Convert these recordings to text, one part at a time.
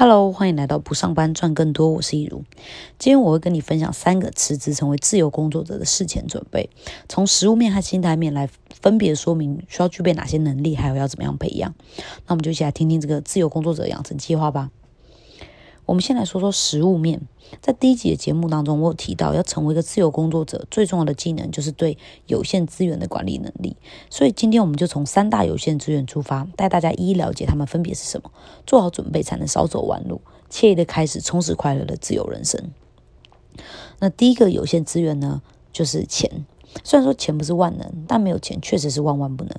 Hello，欢迎来到不上班赚更多，我是亦如。今天我会跟你分享三个辞职成为自由工作者的事前准备，从实物面和心态面来分别说明需要具备哪些能力，还有要怎么样培养。那我们就一起来听听这个自由工作者养成计划吧。我们先来说说实物面，在第一集的节目当中，我有提到要成为一个自由工作者，最重要的技能就是对有限资源的管理能力。所以今天我们就从三大有限资源出发，带大家一一了解他们分别是什么，做好准备才能少走弯路，惬意的开始充实快乐的自由人生。那第一个有限资源呢，就是钱。虽然说钱不是万能，但没有钱确实是万万不能。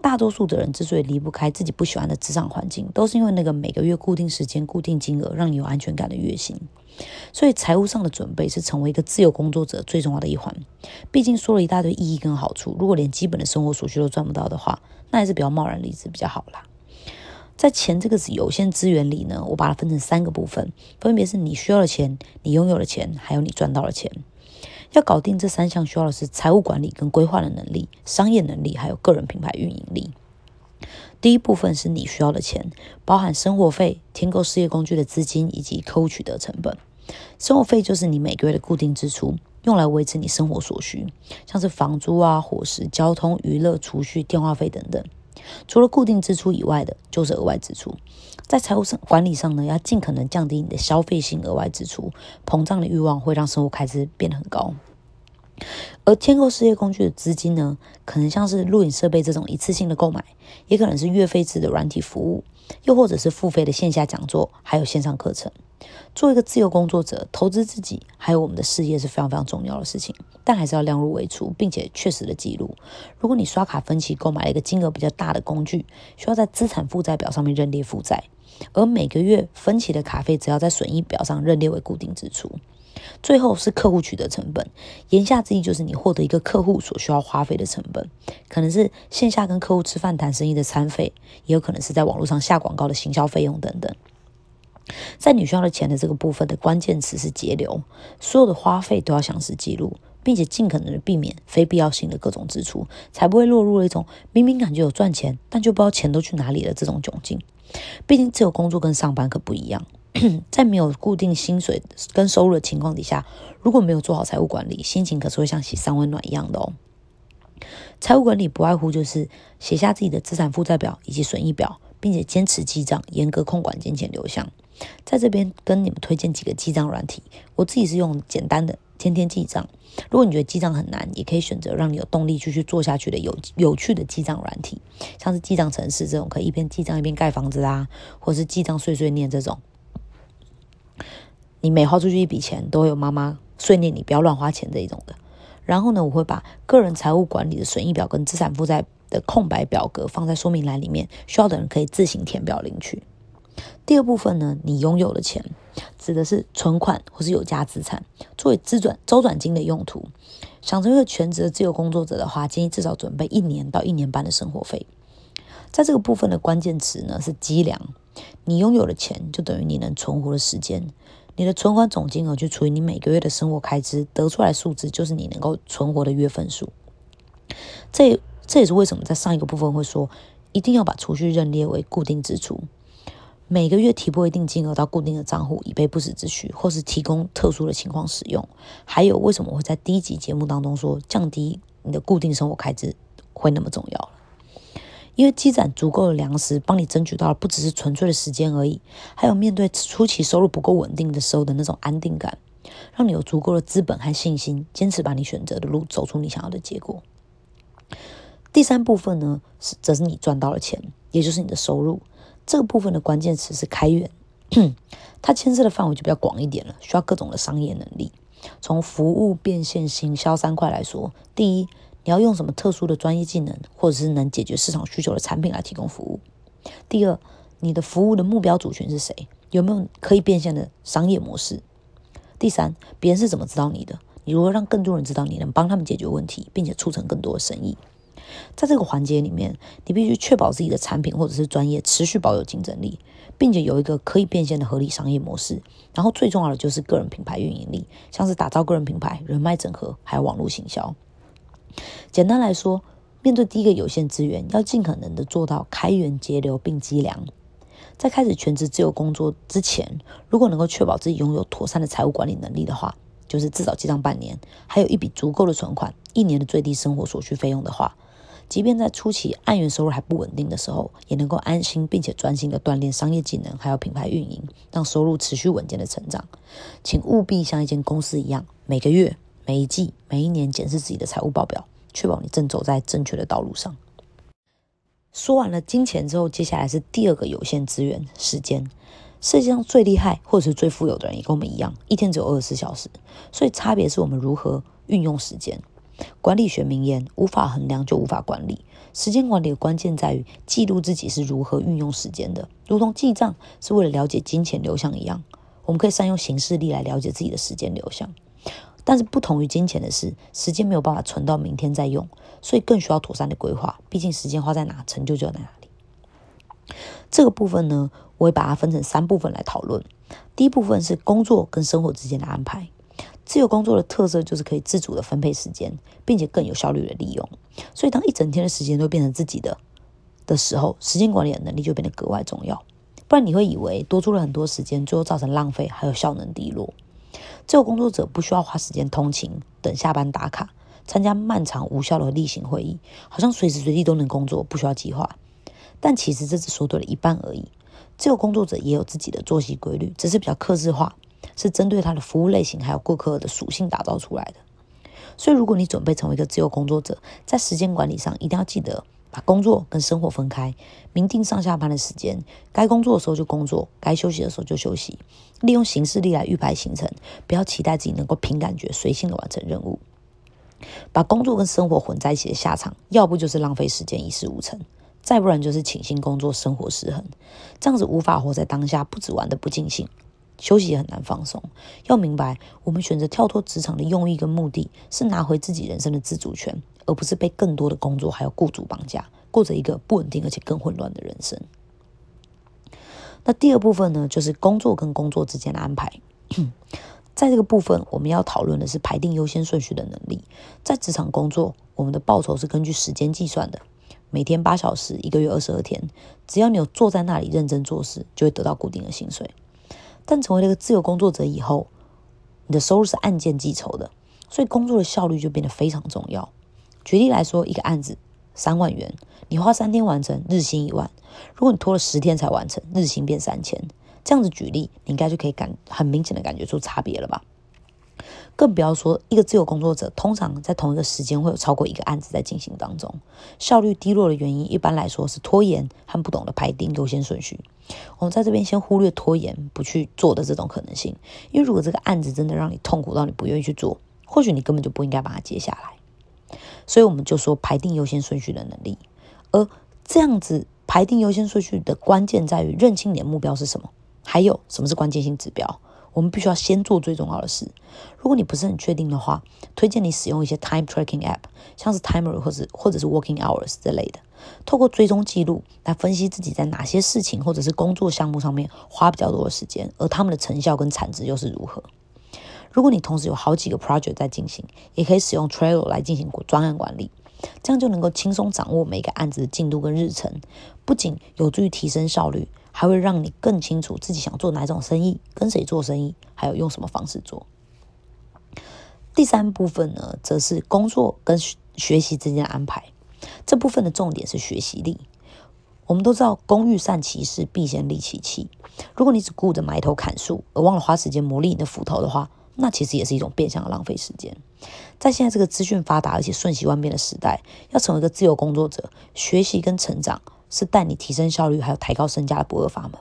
大多数的人之所以离不开自己不喜欢的职场环境，都是因为那个每个月固定时间、固定金额让你有安全感的月薪。所以财务上的准备是成为一个自由工作者最重要的一环。毕竟说了一大堆意义跟好处，如果连基本的生活所需都赚不到的话，那还是比较贸然离职比较好啦。在钱这个有限资源里呢，我把它分成三个部分，分别是你需要的钱、你拥有的钱，还有你赚到的钱。要搞定这三项，需要的是财务管理跟规划的能力、商业能力，还有个人品牌运营力。第一部分是你需要的钱，包含生活费、添购事业工具的资金以及客户取得成本。生活费就是你每个月的固定支出，用来维持你生活所需，像是房租啊、伙食、交通、娱乐、储蓄、电话费等等。除了固定支出以外的，就是额外支出。在财务上管理上呢，要尽可能降低你的消费性额外支出，膨胀的欲望会让生活开支变得很高。而添购事业工具的资金呢，可能像是录影设备这种一次性的购买，也可能是月费制的软体服务，又或者是付费的线下讲座，还有线上课程。做一个自由工作者，投资自己还有我们的事业是非常非常重要的事情，但还是要量入为出，并且确实的记录。如果你刷卡分期购买了一个金额比较大的工具，需要在资产负债表上面认列负债，而每个月分期的卡费只要在损益表上认列为固定支出。最后是客户取得成本，言下之意就是你获得一个客户所需要花费的成本，可能是线下跟客户吃饭谈生意的餐费，也有可能是在网络上下广告的行销费用等等。在你需要的钱的这个部分的关键词是节流，所有的花费都要详实记录，并且尽可能的避免非必要性的各种支出，才不会落入了一种明明感觉有赚钱，但就不知道钱都去哪里了这种窘境。毕竟自由工作跟上班可不一样。在没有固定薪水跟收入的情况底下，如果没有做好财务管理，心情可是会像洗三温暖一样的哦。财务管理不外乎就是写下自己的资产负债表以及损益表，并且坚持记账，严格控管金钱流向。在这边跟你们推荐几个记账软体，我自己是用简单的天天记账。如果你觉得记账很难，也可以选择让你有动力继续做下去的有有趣的记账软体，像是记账城市这种可以一边记账一边盖房子啦，或是记账碎碎念这种。你每花出去一笔钱，都会有妈妈碎念你不要乱花钱这一种的。然后呢，我会把个人财务管理的损益表跟资产负债的空白表格放在说明栏里面，需要的人可以自行填表领取。第二部分呢，你拥有的钱指的是存款或是有价资产，作为资转周转金的用途。想成为一个全职的自由工作者的话，建议至少准备一年到一年半的生活费。在这个部分的关键词呢是积粮。你拥有的钱就等于你能存活的时间。你的存款总金额去除以你每个月的生活开支，得出来数字就是你能够存活的月份数。这这也是为什么在上一个部分会说，一定要把储蓄认列为固定支出，每个月提拨一定金额到固定的账户，以备不时之需，或是提供特殊的情况使用。还有为什么会在第一集节目当中说，降低你的固定生活开支会那么重要？因为积攒足够的粮食，帮你争取到了不只是纯粹的时间而已，还有面对初期收入不够稳定的时候的那种安定感，让你有足够的资本和信心，坚持把你选择的路走出你想要的结果。第三部分呢，是则是你赚到了钱，也就是你的收入。这个部分的关键词是开源，它牵涉的范围就比较广一点了，需要各种的商业能力。从服务、变现、行销三块来说，第一。你要用什么特殊的专业技能，或者是能解决市场需求的产品来提供服务？第二，你的服务的目标族群是谁？有没有可以变现的商业模式？第三，别人是怎么知道你的？你如何让更多人知道你能帮他们解决问题，并且促成更多的生意？在这个环节里面，你必须确保自己的产品或者是专业持续保有竞争力，并且有一个可以变现的合理商业模式。然后最重要的就是个人品牌运营力，像是打造个人品牌、人脉整合，还有网络行销。简单来说，面对第一个有限资源，要尽可能的做到开源节流并积粮。在开始全职自由工作之前，如果能够确保自己拥有妥善的财务管理能力的话，就是至少记账半年，还有一笔足够的存款，一年的最低生活所需费用的话，即便在初期按元收入还不稳定的时候，也能够安心并且专心的锻炼商业技能，还有品牌运营，让收入持续稳健的成长。请务必像一间公司一样，每个月、每一季、每一年检视自己的财务报表，确保你正走在正确的道路上。说完了金钱之后，接下来是第二个有限资源——时间。世界上最厉害或者是最富有的人也跟我们一样，一天只有二十四小时。所以差别是我们如何运用时间。管理学名言：无法衡量就无法管理。时间管理的关键在于记录自己是如何运用时间的，如同记账是为了了解金钱流向一样。我们可以善用形式力来了解自己的时间流向。但是不同于金钱的是，时间没有办法存到明天再用，所以更需要妥善的规划。毕竟时间花在哪，成就就在哪里。这个部分呢，我会把它分成三部分来讨论。第一部分是工作跟生活之间的安排。自由工作的特色就是可以自主的分配时间，并且更有效率的利用。所以当一整天的时间都变成自己的的时候，时间管理的能力就变得格外重要。不然你会以为多出了很多时间，最后造成浪费，还有效能低落。自由工作者不需要花时间通勤、等下班打卡、参加漫长无效的例行会议，好像随时随地都能工作，不需要计划。但其实这只说对了一半而已。自由工作者也有自己的作息规律，只是比较克制化，是针对他的服务类型还有顾客的属性打造出来的。所以，如果你准备成为一个自由工作者，在时间管理上一定要记得。把工作跟生活分开，明定上下班的时间，该工作的时候就工作，该休息的时候就休息。利用行事历来预排行程，不要期待自己能够凭感觉随性的完成任务。把工作跟生活混在一起的下场，要不就是浪费时间一事无成，再不然就是倾心工作，生活失衡。这样子无法活在当下，不止玩的不尽兴，休息也很难放松。要明白，我们选择跳脱职场的用意跟目的，是拿回自己人生的自主权。而不是被更多的工作还有雇主绑架，过着一个不稳定而且更混乱的人生。那第二部分呢，就是工作跟工作之间的安排。在这个部分，我们要讨论的是排定优先顺序的能力。在职场工作，我们的报酬是根据时间计算的，每天八小时，一个月二十二天。只要你有坐在那里认真做事，就会得到固定的薪水。但成为了一个自由工作者以后，你的收入是按件计酬的，所以工作的效率就变得非常重要。举例来说，一个案子三万元，你花三天完成，日薪一万；如果你拖了十天才完成，日薪变三千。这样子举例，你应该就可以感很明显的感觉出差别了吧？更不要说一个自由工作者，通常在同一个时间会有超过一个案子在进行当中，效率低落的原因，一般来说是拖延和不懂得排定优先顺序。我们在这边先忽略拖延不去做的这种可能性，因为如果这个案子真的让你痛苦到你不愿意去做，或许你根本就不应该把它接下来。所以我们就说排定优先顺序的能力，而这样子排定优先顺序的关键在于认清你的目标是什么，还有什么是关键性指标。我们必须要先做最重要的事。如果你不是很确定的话，推荐你使用一些 time tracking app，像是 Timer 或者或者是 Working Hours 之类的，透过追踪记录来分析自己在哪些事情或者是工作项目上面花比较多的时间，而他们的成效跟产值又是如何。如果你同时有好几个 project 在进行，也可以使用 Trello 来进行专案管理，这样就能够轻松掌握每个案子的进度跟日程，不仅有助于提升效率，还会让你更清楚自己想做哪种生意，跟谁做生意，还有用什么方式做。第三部分呢，则是工作跟学习之间的安排。这部分的重点是学习力。我们都知道，工欲善其事，必先利其器。如果你只顾着埋头砍树，而忘了花时间磨砺你的斧头的话，那其实也是一种变相的浪费时间。在现在这个资讯发达而且瞬息万变的时代，要成为一个自由工作者，学习跟成长是带你提升效率还有抬高身价的不二法门。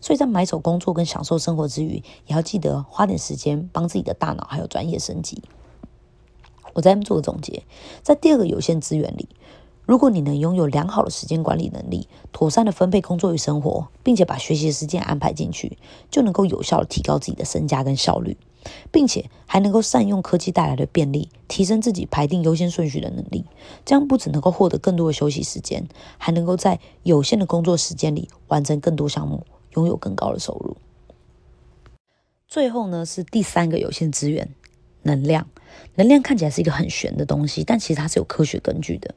所以在买手工作跟享受生活之余，也要记得花点时间帮自己的大脑还有专业升级。我在做个总结，在第二个有限资源里，如果你能拥有良好的时间管理能力，妥善的分配工作与生活，并且把学习时间安排进去，就能够有效的提高自己的身价跟效率。并且还能够善用科技带来的便利，提升自己排定优先顺序的能力。这样不只能够获得更多的休息时间，还能够在有限的工作时间里完成更多项目，拥有更高的收入。最后呢，是第三个有限资源——能量。能量看起来是一个很玄的东西，但其实它是有科学根据的。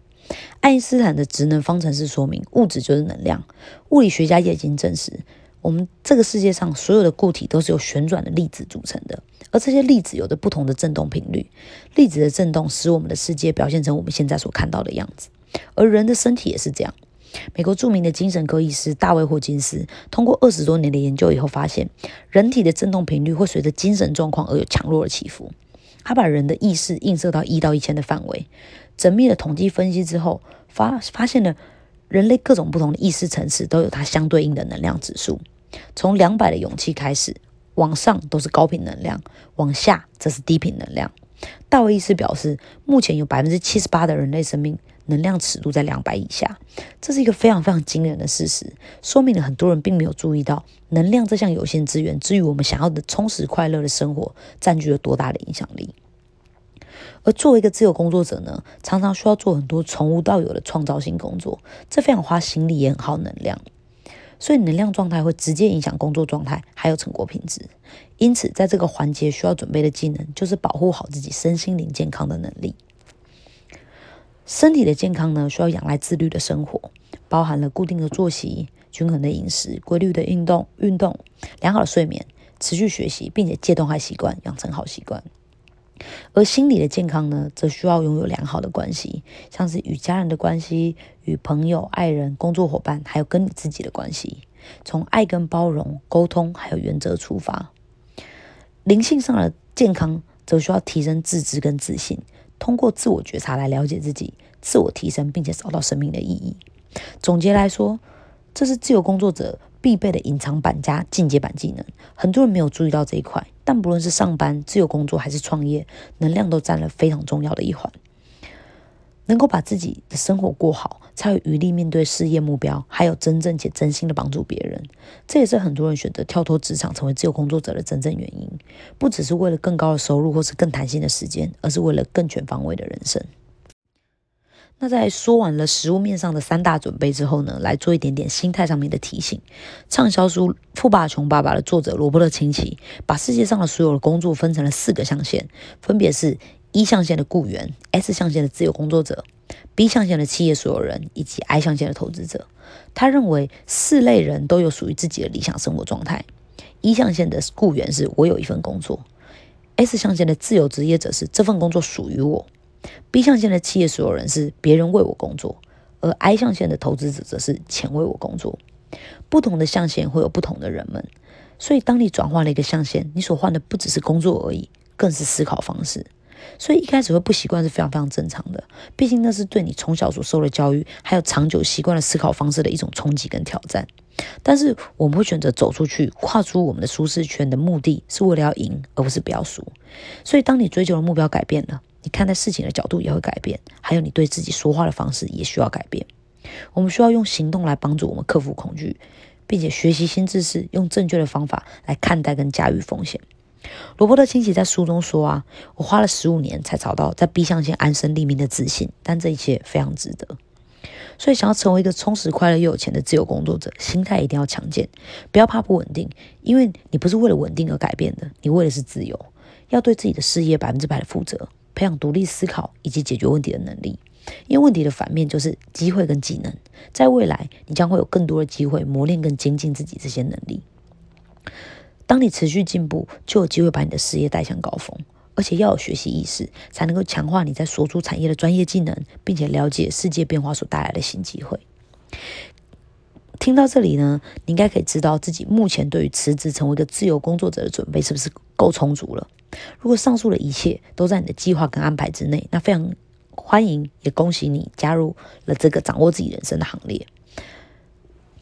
爱因斯坦的质能方程式说明，物质就是能量。物理学家也已经证实，我们这个世界上所有的固体都是由旋转的粒子组成的，而这些粒子有着不同的振动频率。粒子的振动使我们的世界表现成我们现在所看到的样子，而人的身体也是这样。美国著名的精神科医师大卫霍金斯通过二十多年的研究以后发现，人体的振动频率会随着精神状况而有强弱的起伏。他把人的意识映射到一到一千的范围，缜密的统计分析之后，发发现了人类各种不同的意识层次都有它相对应的能量指数。从两百的勇气开始，往上都是高频能量，往下则是低频能量。大卫医师表示，目前有百分之七十八的人类生命。能量尺度在两百以下，这是一个非常非常惊人的事实，说明了很多人并没有注意到能量这项有限资源，至于我们想要的充实快乐的生活，占据了多大的影响力。而作为一个自由工作者呢，常常需要做很多从无到有的创造性工作，这非常花心力，也很耗能量，所以能量状态会直接影响工作状态，还有成果品质。因此，在这个环节需要准备的技能，就是保护好自己身心灵健康的能力。身体的健康呢，需要仰赖自律的生活，包含了固定的作息、均衡的饮食、规律的运动、运动、良好的睡眠、持续学习，并且戒断坏习惯，养成好习惯。而心理的健康呢，则需要拥有良好的关系，像是与家人的关系、与朋友、爱人、工作伙伴，还有跟你自己的关系，从爱跟包容、沟通还有原则出发。灵性上的健康，则需要提升自知跟自信。通过自我觉察来了解自己，自我提升，并且找到生命的意义。总结来说，这是自由工作者必备的隐藏版加进阶版技能。很多人没有注意到这一块，但不论是上班、自由工作还是创业，能量都占了非常重要的一环。能够把自己的生活过好，才有余力面对事业目标，还有真正且真心的帮助别人。这也是很多人选择跳脱职场成为自由工作者的真正原因。不只是为了更高的收入或是更弹性的时间，而是为了更全方位的人生。那在说完了食物面上的三大准备之后呢，来做一点点心态上面的提醒。畅销书《富爸爸穷爸爸》的作者罗伯特清崎把世界上的所有的工作分成了四个象限，分别是。一象限的雇员，S 象限的自由工作者，B 象限的企业所有人，以及 I 象限的投资者。他认为四类人都有属于自己的理想生活状态。一象限的雇员是我有一份工作，S 象限的自由职业者是这份工作属于我，B 象限的企业所有人是别人为我工作，而 I 象限的投资者则是钱为我工作。不同的象限会有不同的人们，所以当你转换了一个象限，你所换的不只是工作而已，更是思考方式。所以一开始会不习惯是非常非常正常的，毕竟那是对你从小所受的教育，还有长久习惯的思考方式的一种冲击跟挑战。但是我们会选择走出去，跨出我们的舒适圈的目的是为了要赢，而不是不要输。所以当你追求的目标改变了，你看待事情的角度也会改变，还有你对自己说话的方式也需要改变。我们需要用行动来帮助我们克服恐惧，并且学习新知识，用正确的方法来看待跟驾驭风险。罗伯特清崎在书中说：“啊，我花了十五年才找到在 B 象限安身立命的自信，但这一切非常值得。所以，想要成为一个充实、快乐又有钱的自由工作者，心态一定要强健，不要怕不稳定，因为你不是为了稳定而改变的，你为的是自由。要对自己的事业百分之百的负责，培养独立思考以及解决问题的能力。因为问题的反面就是机会跟技能，在未来你将会有更多的机会磨练跟精进自己这些能力。”当你持续进步，就有机会把你的事业带向高峰。而且要有学习意识，才能够强化你在所处产业的专业技能，并且了解世界变化所带来的新机会。听到这里呢，你应该可以知道自己目前对于辞职成为一个自由工作者的准备是不是够充足了。如果上述的一切都在你的计划跟安排之内，那非常欢迎，也恭喜你加入了这个掌握自己人生的行列。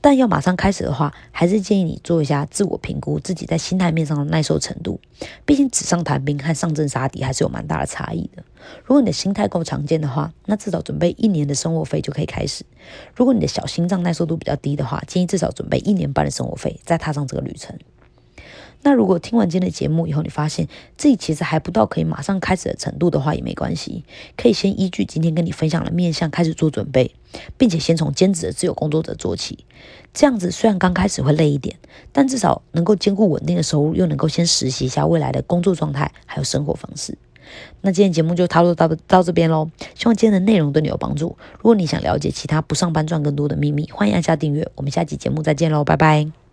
但要马上开始的话，还是建议你做一下自我评估，自己在心态面上的耐受程度。毕竟纸上谈兵和上阵杀敌还是有蛮大的差异的。如果你的心态够强健的话，那至少准备一年的生活费就可以开始。如果你的小心脏耐受度比较低的话，建议至少准备一年半的生活费，再踏上这个旅程。那如果听完今天的节目以后，你发现自己其实还不到可以马上开始的程度的话，也没关系，可以先依据今天跟你分享的面向开始做准备，并且先从兼职的自由工作者做起。这样子虽然刚开始会累一点，但至少能够兼顾稳定的收入，又能够先实习一下未来的工作状态还有生活方式。那今天节目就讨论到到这边喽，希望今天的内容对你有帮助。如果你想了解其他不上班赚更多的秘密，欢迎按下订阅。我们下期节目再见喽，拜拜。